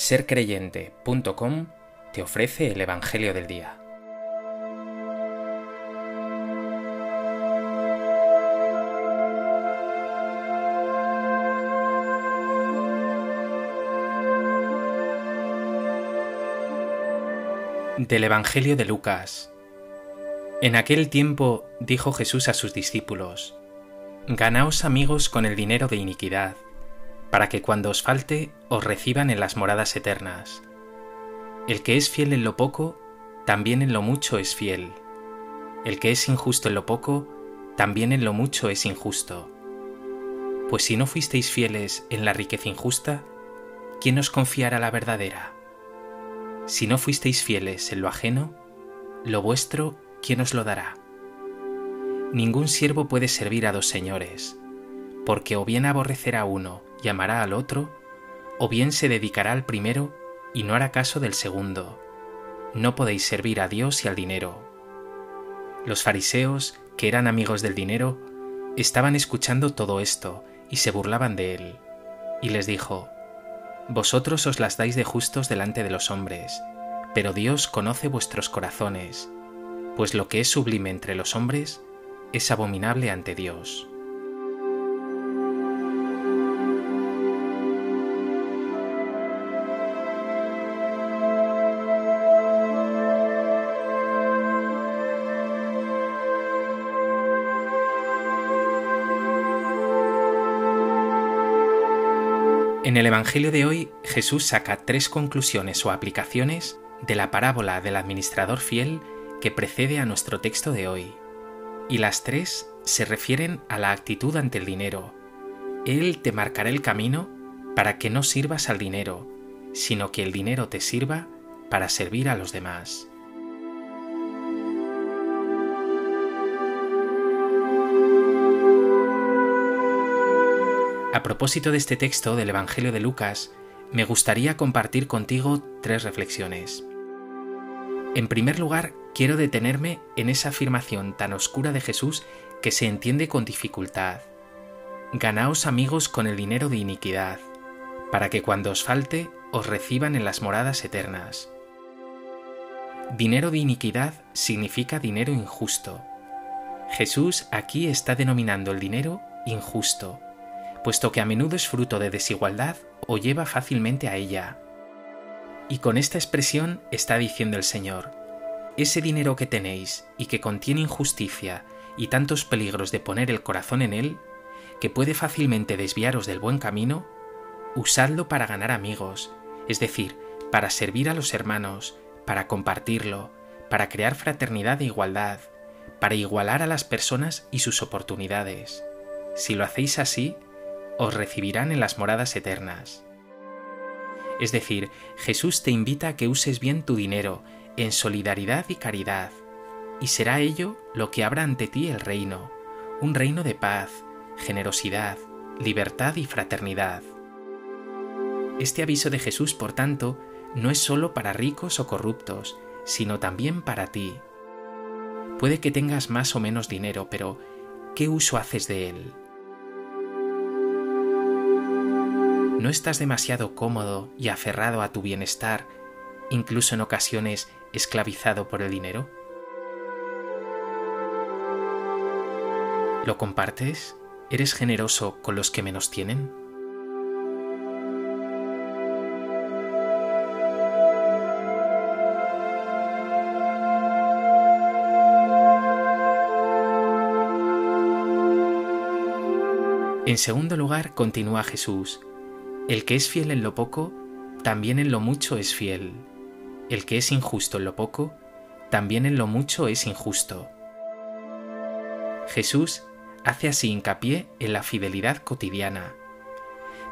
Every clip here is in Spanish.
sercreyente.com te ofrece el Evangelio del Día. Del Evangelio de Lucas. En aquel tiempo dijo Jesús a sus discípulos, Ganaos amigos con el dinero de iniquidad para que cuando os falte os reciban en las moradas eternas. El que es fiel en lo poco, también en lo mucho es fiel. El que es injusto en lo poco, también en lo mucho es injusto. Pues si no fuisteis fieles en la riqueza injusta, ¿quién os confiará la verdadera? Si no fuisteis fieles en lo ajeno, lo vuestro, ¿quién os lo dará? Ningún siervo puede servir a dos señores, porque o bien aborrecerá uno y amará al otro, o bien se dedicará al primero y no hará caso del segundo. No podéis servir a Dios y al dinero. Los fariseos, que eran amigos del dinero, estaban escuchando todo esto y se burlaban de él. Y les dijo, Vosotros os las dais de justos delante de los hombres, pero Dios conoce vuestros corazones, pues lo que es sublime entre los hombres es abominable ante Dios. En el Evangelio de hoy, Jesús saca tres conclusiones o aplicaciones de la parábola del administrador fiel que precede a nuestro texto de hoy. Y las tres se refieren a la actitud ante el dinero. Él te marcará el camino para que no sirvas al dinero, sino que el dinero te sirva para servir a los demás. A propósito de este texto del Evangelio de Lucas, me gustaría compartir contigo tres reflexiones. En primer lugar, quiero detenerme en esa afirmación tan oscura de Jesús que se entiende con dificultad. Ganaos amigos con el dinero de iniquidad, para que cuando os falte os reciban en las moradas eternas. Dinero de iniquidad significa dinero injusto. Jesús aquí está denominando el dinero injusto puesto que a menudo es fruto de desigualdad o lleva fácilmente a ella. Y con esta expresión está diciendo el Señor, ese dinero que tenéis y que contiene injusticia y tantos peligros de poner el corazón en él, que puede fácilmente desviaros del buen camino, usadlo para ganar amigos, es decir, para servir a los hermanos, para compartirlo, para crear fraternidad e igualdad, para igualar a las personas y sus oportunidades. Si lo hacéis así, os recibirán en las moradas eternas. Es decir, Jesús te invita a que uses bien tu dinero en solidaridad y caridad, y será ello lo que abra ante ti el reino, un reino de paz, generosidad, libertad y fraternidad. Este aviso de Jesús, por tanto, no es sólo para ricos o corruptos, sino también para ti. Puede que tengas más o menos dinero, pero ¿qué uso haces de él? ¿No estás demasiado cómodo y aferrado a tu bienestar, incluso en ocasiones esclavizado por el dinero? ¿Lo compartes? ¿Eres generoso con los que menos tienen? En segundo lugar, continúa Jesús, el que es fiel en lo poco, también en lo mucho es fiel. El que es injusto en lo poco, también en lo mucho es injusto. Jesús hace así hincapié en la fidelidad cotidiana.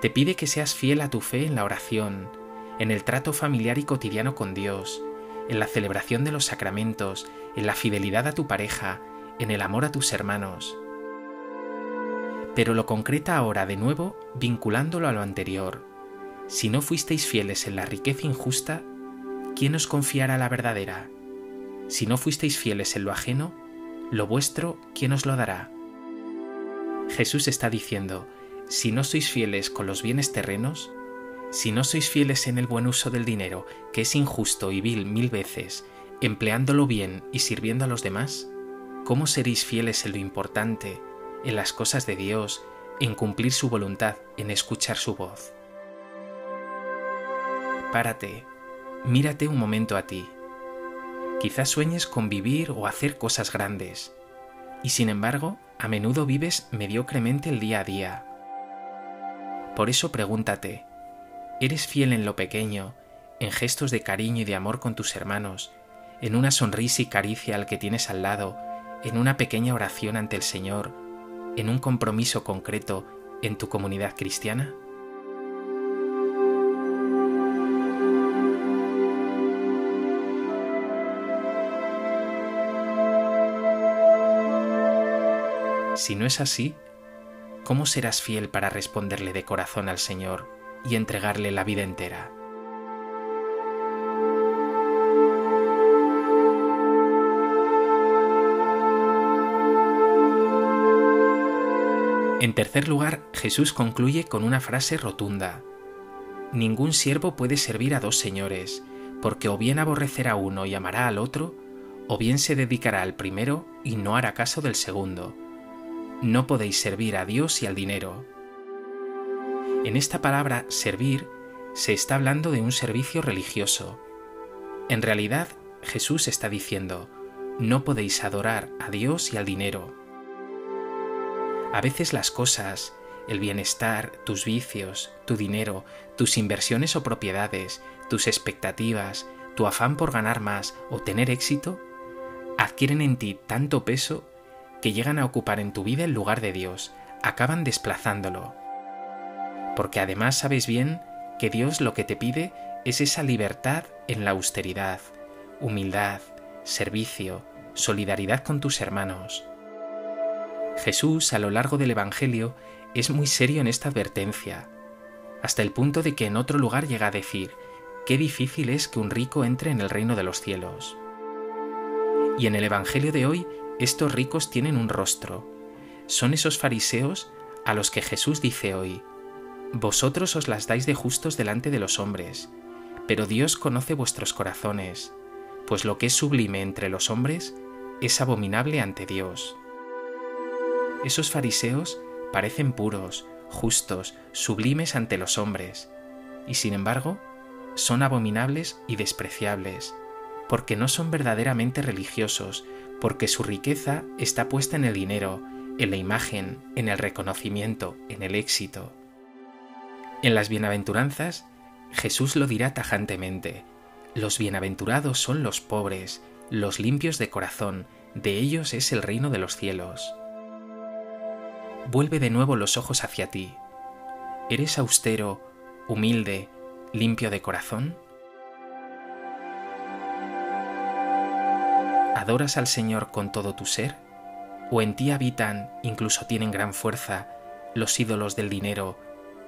Te pide que seas fiel a tu fe en la oración, en el trato familiar y cotidiano con Dios, en la celebración de los sacramentos, en la fidelidad a tu pareja, en el amor a tus hermanos pero lo concreta ahora de nuevo vinculándolo a lo anterior. Si no fuisteis fieles en la riqueza injusta, ¿quién os confiará la verdadera? Si no fuisteis fieles en lo ajeno, lo vuestro, ¿quién os lo dará? Jesús está diciendo, si no sois fieles con los bienes terrenos, Si no sois fieles en el buen uso del dinero, que es injusto y vil mil veces, empleándolo bien y sirviendo a los demás, ¿cómo seréis fieles en lo importante, en las cosas de Dios, en cumplir su voluntad, en escuchar su voz? Párate, mírate un momento a ti. Quizás sueñes con vivir o hacer cosas grandes, y sin embargo, a menudo vives mediocremente el día a día. Por eso pregúntate, ¿eres fiel en lo pequeño, en gestos de cariño y de amor con tus hermanos, en una sonrisa y caricia al que tienes al lado, en una pequeña oración ante el Señor, en un compromiso concreto en tu comunidad cristiana? Si no es así, ¿cómo serás fiel para responderle de corazón al Señor y entregarle la vida entera? En tercer lugar, Jesús concluye con una frase rotunda. Ningún siervo puede servir a dos señores, porque o bien aborrecerá uno y amará al otro, o bien se dedicará al primero y no hará caso del segundo. No podéis servir a Dios y al dinero. En esta palabra servir se está hablando de un servicio religioso. En realidad, Jesús está diciendo, no podéis adorar a Dios y al dinero. A veces las cosas, el bienestar, tus vicios, tu dinero, tus inversiones o propiedades, tus expectativas, tu afán por ganar más o tener éxito, adquieren en ti tanto peso que llegan a ocupar en tu vida el lugar de Dios, acaban desplazándolo. Porque además sabes bien que Dios lo que te pide es esa libertad en la austeridad, humildad, servicio, solidaridad con tus hermanos. Jesús a lo largo del Evangelio es muy serio en esta advertencia, hasta el punto de que en otro lugar llega a decir, qué difícil es que un rico entre en el reino de los cielos. Y en el Evangelio de hoy, estos ricos tienen un rostro. Son esos fariseos a los que Jesús dice hoy, Vosotros os las dais de justos delante de los hombres, pero Dios conoce vuestros corazones, pues lo que es sublime entre los hombres es abominable ante Dios. Esos fariseos parecen puros, justos, sublimes ante los hombres, y sin embargo son abominables y despreciables, porque no son verdaderamente religiosos, porque su riqueza está puesta en el dinero, en la imagen, en el reconocimiento, en el éxito. En las bienaventuranzas, Jesús lo dirá tajantemente, los bienaventurados son los pobres, los limpios de corazón, de ellos es el reino de los cielos vuelve de nuevo los ojos hacia ti. ¿Eres austero, humilde, limpio de corazón? ¿Adoras al Señor con todo tu ser? ¿O en ti habitan, incluso tienen gran fuerza, los ídolos del dinero,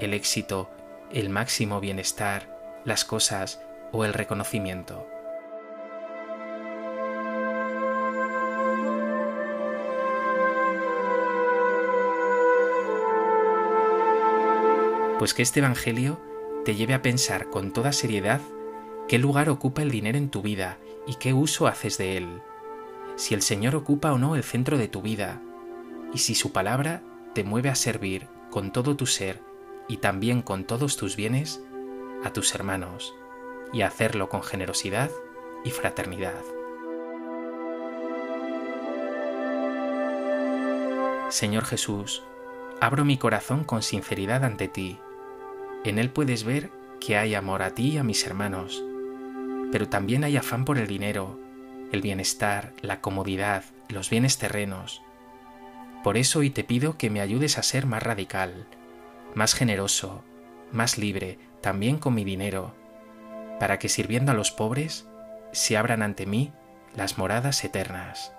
el éxito, el máximo bienestar, las cosas o el reconocimiento? Pues que este Evangelio te lleve a pensar con toda seriedad qué lugar ocupa el dinero en tu vida y qué uso haces de él, si el Señor ocupa o no el centro de tu vida, y si su palabra te mueve a servir con todo tu ser y también con todos tus bienes a tus hermanos, y a hacerlo con generosidad y fraternidad. Señor Jesús, abro mi corazón con sinceridad ante ti en él puedes ver que hay amor a ti y a mis hermanos, pero también hay afán por el dinero, el bienestar, la comodidad, los bienes terrenos. Por eso hoy te pido que me ayudes a ser más radical, más generoso, más libre, también con mi dinero, para que sirviendo a los pobres se abran ante mí las moradas eternas.